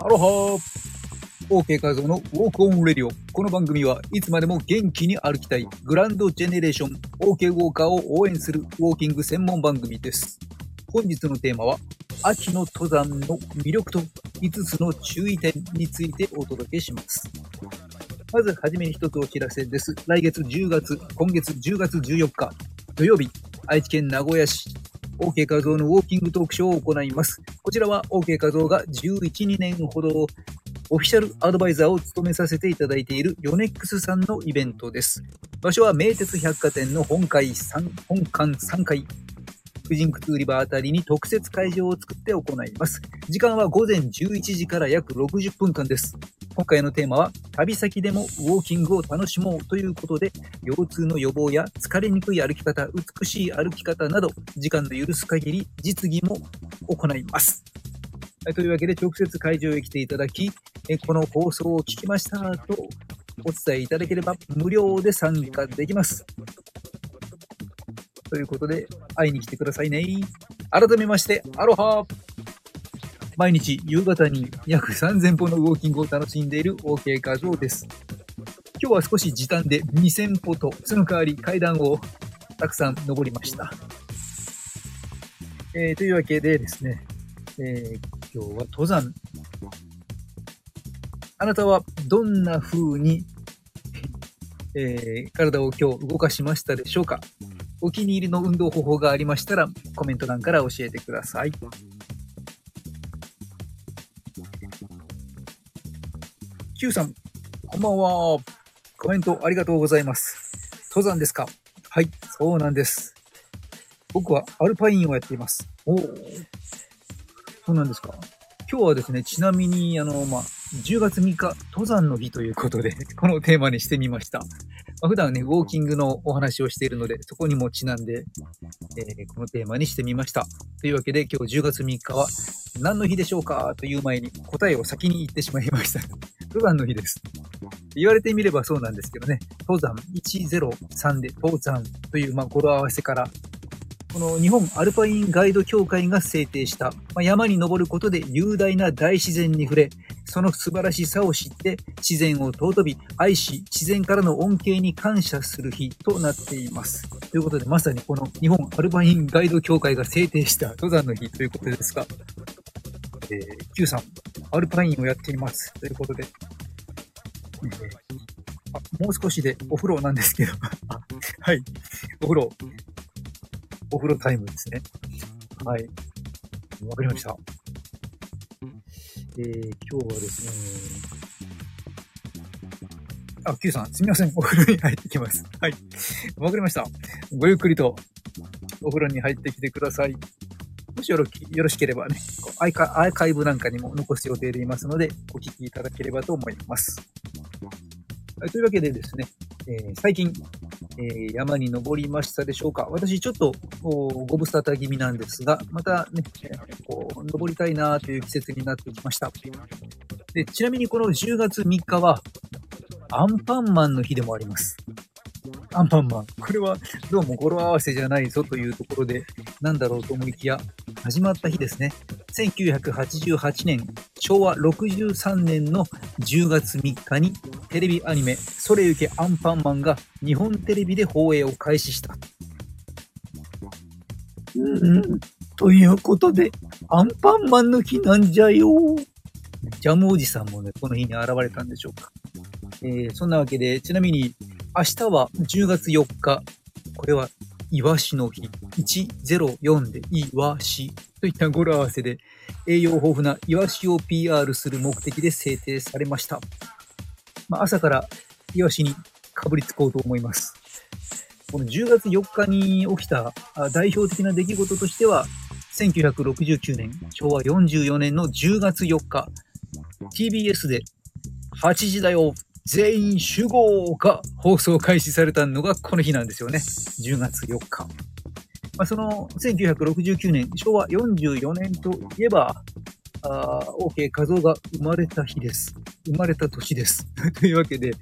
アロハ !OK 画像のウォークオンレディオ。この番組はいつまでも元気に歩きたいグランドジェネレーション OK ウォーカーを応援するウォーキング専門番組です。本日のテーマは秋の登山の魅力と5つの注意点についてお届けします。まずはじめに一つお知らせです。来月10月、今月10月14日土曜日、愛知県名古屋市 OK 画像のウォーキングトークショーを行います。こちらは OK 画像が11、2年ほどオフィシャルアドバイザーを務めさせていただいているヨネックスさんのイベントです。場所は名鉄百貨店の本館3、本館3階。婦人靴売り場あたりに特設会場を作って行います。時間は午前11時から約60分間です。今回のテーマは、旅先でもウォーキングを楽しもうということで、腰痛の予防や疲れにくい歩き方、美しい歩き方など、時間の許す限り実技も行います。はいというわけで、直接会場へ来ていただき、えこの放送を聞きましたとお伝えいただければ無料で参加できます。ということで、会いに来てくださいね。改めまして、アロハ毎日夕方に約3000歩のウォーキングを楽しんでいる OK 画像です。今日は少し時短で2000歩と、その代わり階段をたくさん登りました。えーというわけでですね、えー今日は登山。あなたはどんな風に、えー体を今日動かしましたでしょうか？お気に入りの運動方法がありましたらコメント欄から教えてください。Q さん、こんばんは。コメントありがとうございます。登山ですか？はい、そうなんです。僕はアルパインをやっています。おお。そうなんですか？今日はですね、ちなみに、あの、まあ、10月3日、登山の日ということで、このテーマにしてみました。まあ、普段ね、ウォーキングのお話をしているので、そこにもちなんで、えーこのテーマにしてみました。というわけで、今日10月3日は何の日でしょうか？という前に答えを先に言ってしまいました。登山の日です。言われてみればそうなんですけどね、登山103で登山という、まあ、語呂合わせから、この日本アルパインガイド協会が制定した、まあ、山に登ることで雄大な大自然に触れ、その素晴らしさを知って、自然を尊び、愛し、自然からの恩恵に感謝する日となっています。ということで、まさにこの日本アルパインガイド協会が制定した登山の日ということですが、えー、Q さん、アルパインをやっています。ということで、えーあもう少しでお風呂なんですけど、あ はい、お風呂、お風呂タイムですね。はい。わかりました。えー、今日はですね、あ、Q さん、すみません。お風呂に入ってきます。はい。わかりました。ごゆっくりとお風呂に入ってきてください。もしよろよろしければね、アーカアーカイブなんかにも残す予定でいますので、お聞きいただければと思います。はい、というわけでですね、えー最近、えー山に登りましたでしょうか？私ちょっとご無沙汰気味なんですが、またね、こう登りたいなという季節になってきました。でちなみにこの10月3日は、アンパンマンの日でもあります。アンパンマン。これはどうも語呂合わせじゃないぞというところで、なんだろうと思いきや、始まった日ですね。1988年、昭和63年の10月3日にテレビアニメ、それゆけアンパンマンが日本テレビで放映を開始した。うん、ということで、アンパンマンの日なんじゃよ。ジャムおじさんもね、この日に現れたんでしょうか。えーそんなわけで、ちなみに、明日は10月4日、これは、イワシの日。104でイワシといった語呂合わせで、栄養豊富なイワシを PR する目的で制定されました。まあ、朝からイワシにかぶりつこうと思います。この10月4日に起きた代表的な出来事としては、1969年、昭和44年の10月4日、TBS で8時だよ全員集合が放送開始されたのがこの日なんですよね。10月4日。まあ、その1969年、昭和44年といえば、あー OK 画像が生まれた日です。生まれた年です。というわけで、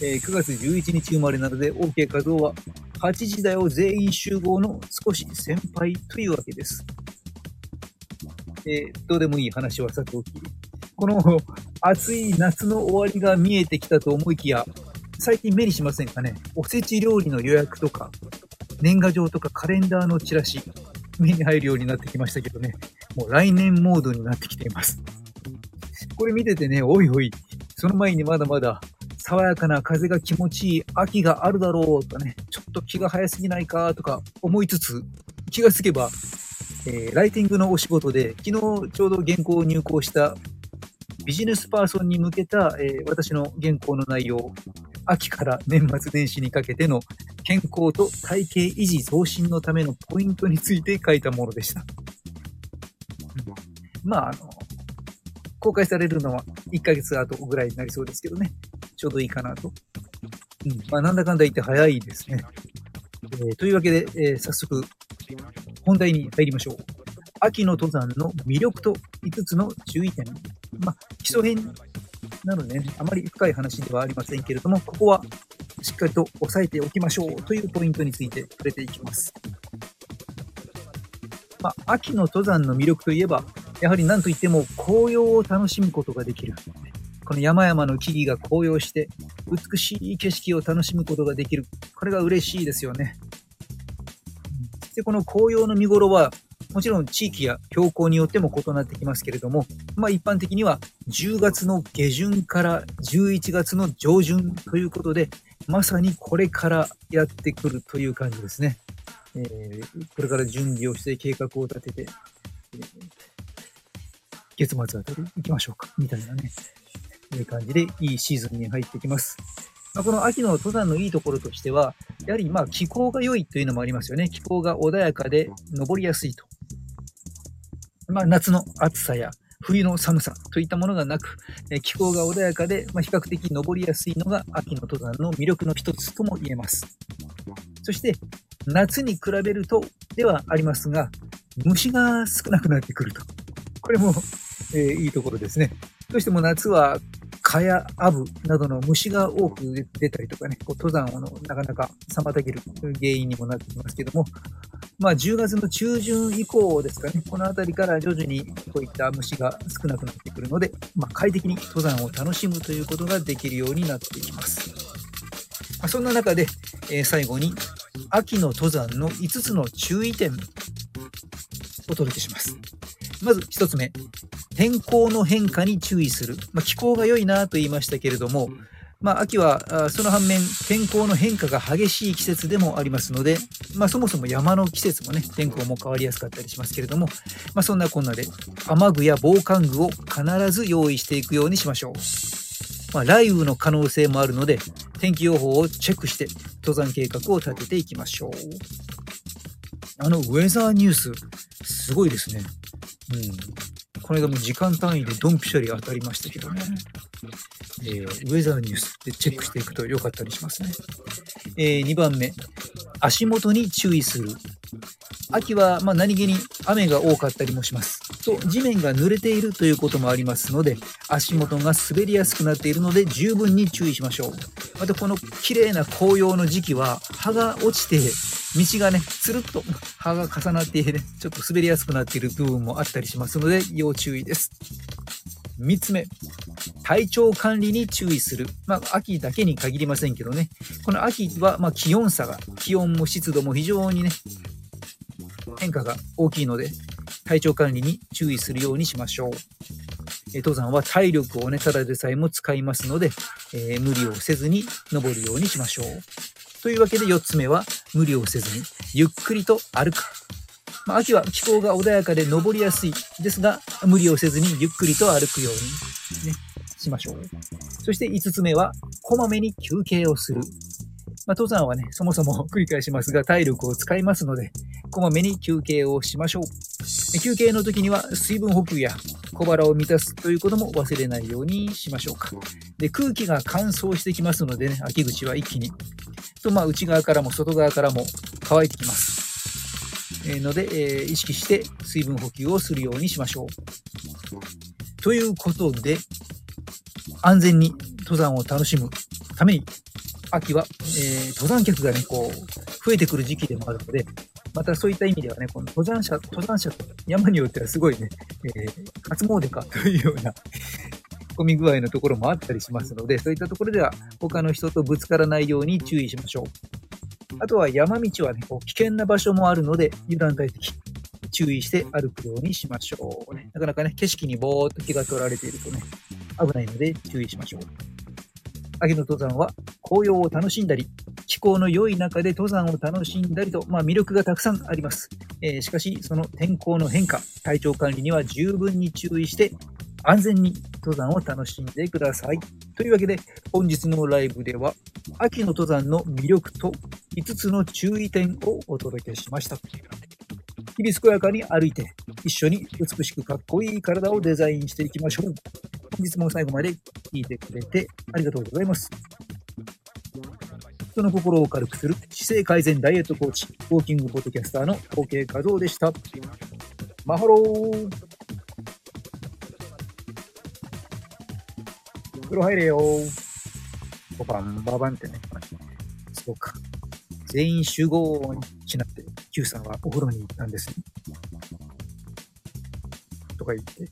えー9月11日生まれなので OK 画像は8時だよ全員集合の少し先輩というわけです。えーどうでもいい話はさておき、この暑い夏の終わりが見えてきたと思いきや、最近目にしませんかね。おせち料理の予約とか、年賀状とかカレンダーのチラシ、目に入るようになってきましたけどね。もう来年モードになってきています。これ見ててね、おいおい、その前にまだまだ爽やかな風が気持ちいい秋があるだろうとかね、ちょっと気が早すぎないかとか思いつつ、気がつけば、えー、ライティングのお仕事で、昨日ちょうど原稿を入稿したビジネスパーソンに向けた、えー、私の原稿の内容、秋から年末年始にかけての健康と体型維持増進のためのポイントについて書いたものでした。まあ、あの、公開されるのは1ヶ月後ぐらいになりそうですけどね。ちょうどいいかなと。うん。まあ、なんだかんだ言って早いですね。えー、というわけで、えー、早速、本題に入りましょう。秋の登山の魅力と5つの注意点。まあ、基礎編なのでね、あまり深い話ではありませんけれども、ここはしっかりと押さえておきましょうというポイントについて触れていきます。まあ、秋の登山の魅力といえば、やはり何といっても紅葉を楽しむことができる。この山々の木々が紅葉して、美しい景色を楽しむことができる。これが嬉しいですよね。で、この紅葉の見頃は、もちろん地域や標高によっても異なってきますけれども、まあ一般的には10月の下旬から11月の上旬ということで、まさにこれからやってくるという感じですね。えー、これから準備をして計画を立てて、月末あたり行きましょうか、みたいなね、いう感じでいいシーズンに入ってきます。まあ、この秋の登山のいいところとしては、やはりま気候が良いというのもありますよね。気候が穏やかで登りやすいと。まあ、夏の暑さや冬の寒さといったものがなく、え気候が穏やかで、まあ、比較的登りやすいのが秋の登山の魅力の一つとも言えます。そして、夏に比べるとではありますが、虫が少なくなってくると。これも、えー、いいところですね。どうしても夏は蚊やアブなどの虫が多く出たりとかね、こう登山をなかなか妨げる原因にもなってきますけども、まあ10月の中旬以降ですかね、この辺りから徐々にこういった虫が少なくなってくるので、まあ、快適に登山を楽しむということができるようになっていきます。ま、そんな中で、えー、最後に秋の登山の5つの注意点をお届けします。まず1つ目、天候の変化に注意する。まあ、気候が良いなと言いましたけれども、まあ、秋はその反面天候の変化が激しい季節でもありますので、まあ、そもそも山の季節もね天候も変わりやすかったりしますけれども、まあ、そんなこんなで雨具や防寒具を必ず用意していくようにしましょう、まあ、雷雨の可能性もあるので天気予報をチェックして登山計画を立てていきましょう。あのウェザーニュースすごいですね。うんこの間も時間単位でドンピシャリ当たりましたけどねえー、ウェザーニュースでチェックしていくと良かったりしますね。えー、2番目、足元に注意する。秋はま何気に雨が多かったりもします。と、地面が濡れているということもありますので、足元が滑りやすくなっているので十分に注意しましょう。またこの綺麗な紅葉の時期は葉が落ちて道がね、つるっと葉が重なってね、ちょっと滑りやすくなっている部分もあったりしますので要注意です。3つ目、体調管理に注意する。まあ、秋だけに限りませんけどね。この秋は、ま気温差が、気温も湿度も非常にね、変化が大きいので、体調管理に注意するようにしましょう。え登山は体力をね、ただでさえも使いますので、えー、無理をせずに登るようにしましょう。というわけで4つ目は、無理をせずに、ゆっくりと歩く。まあ、秋は気候が穏やかで登りやすいですが、無理をせずにゆっくりと歩くように、ね、しましょう。そして5つ目は、こまめに休憩をする。まあ、登山はね、そもそも繰り返しますが、体力を使いますので、こまめに休憩をしましょう。休憩の時には水分補給や小腹を満たすということも忘れないようにしましょうか。で空気が乾燥してきますのでね、秋口は一気に。と、まあ、内側からも外側からも乾いてきます。えので、えー、意識して水分補給をするようにしましょう。ということで、安全に登山を楽しむために、秋は、えー、登山客がね、こう、増えてくる時期でもあるので、またそういった意味ではね、この登山者、登山者と山によってはすごいね、えー、初詣かというような込み具合のところもあったりしますので、そういったところでは他の人とぶつからないように注意しましょう。あとは山道はね、こう危険な場所もあるので、油断大敵。注意して歩くようにしましょう、ね。なかなかね、景色にぼーっと気が取られているとね、危ないので注意しましょう。秋の登山は紅葉を楽しんだり、気候の良い中で登山を楽しんだりと、まあ、魅力がたくさんあります。えー、しかし、その天候の変化、体調管理には十分に注意して、安全に登山を楽しんでください。というわけで、本日のライブでは、秋の登山の魅力と5つの注意点をお届けしました。日々健やかに歩いて、一緒に美しくかっこいい体をデザインしていきましょう。本日も最後まで聞いてくれてありがとうございます。人の心を軽くする姿勢改善ダイエットコーチ、ウォーキングポッドキャスターの合計画像でした。マハロー風呂入れよー。バンババンってね。そうか。全員集合しなって、Q さんはお風呂に行ったんですね。とか言って、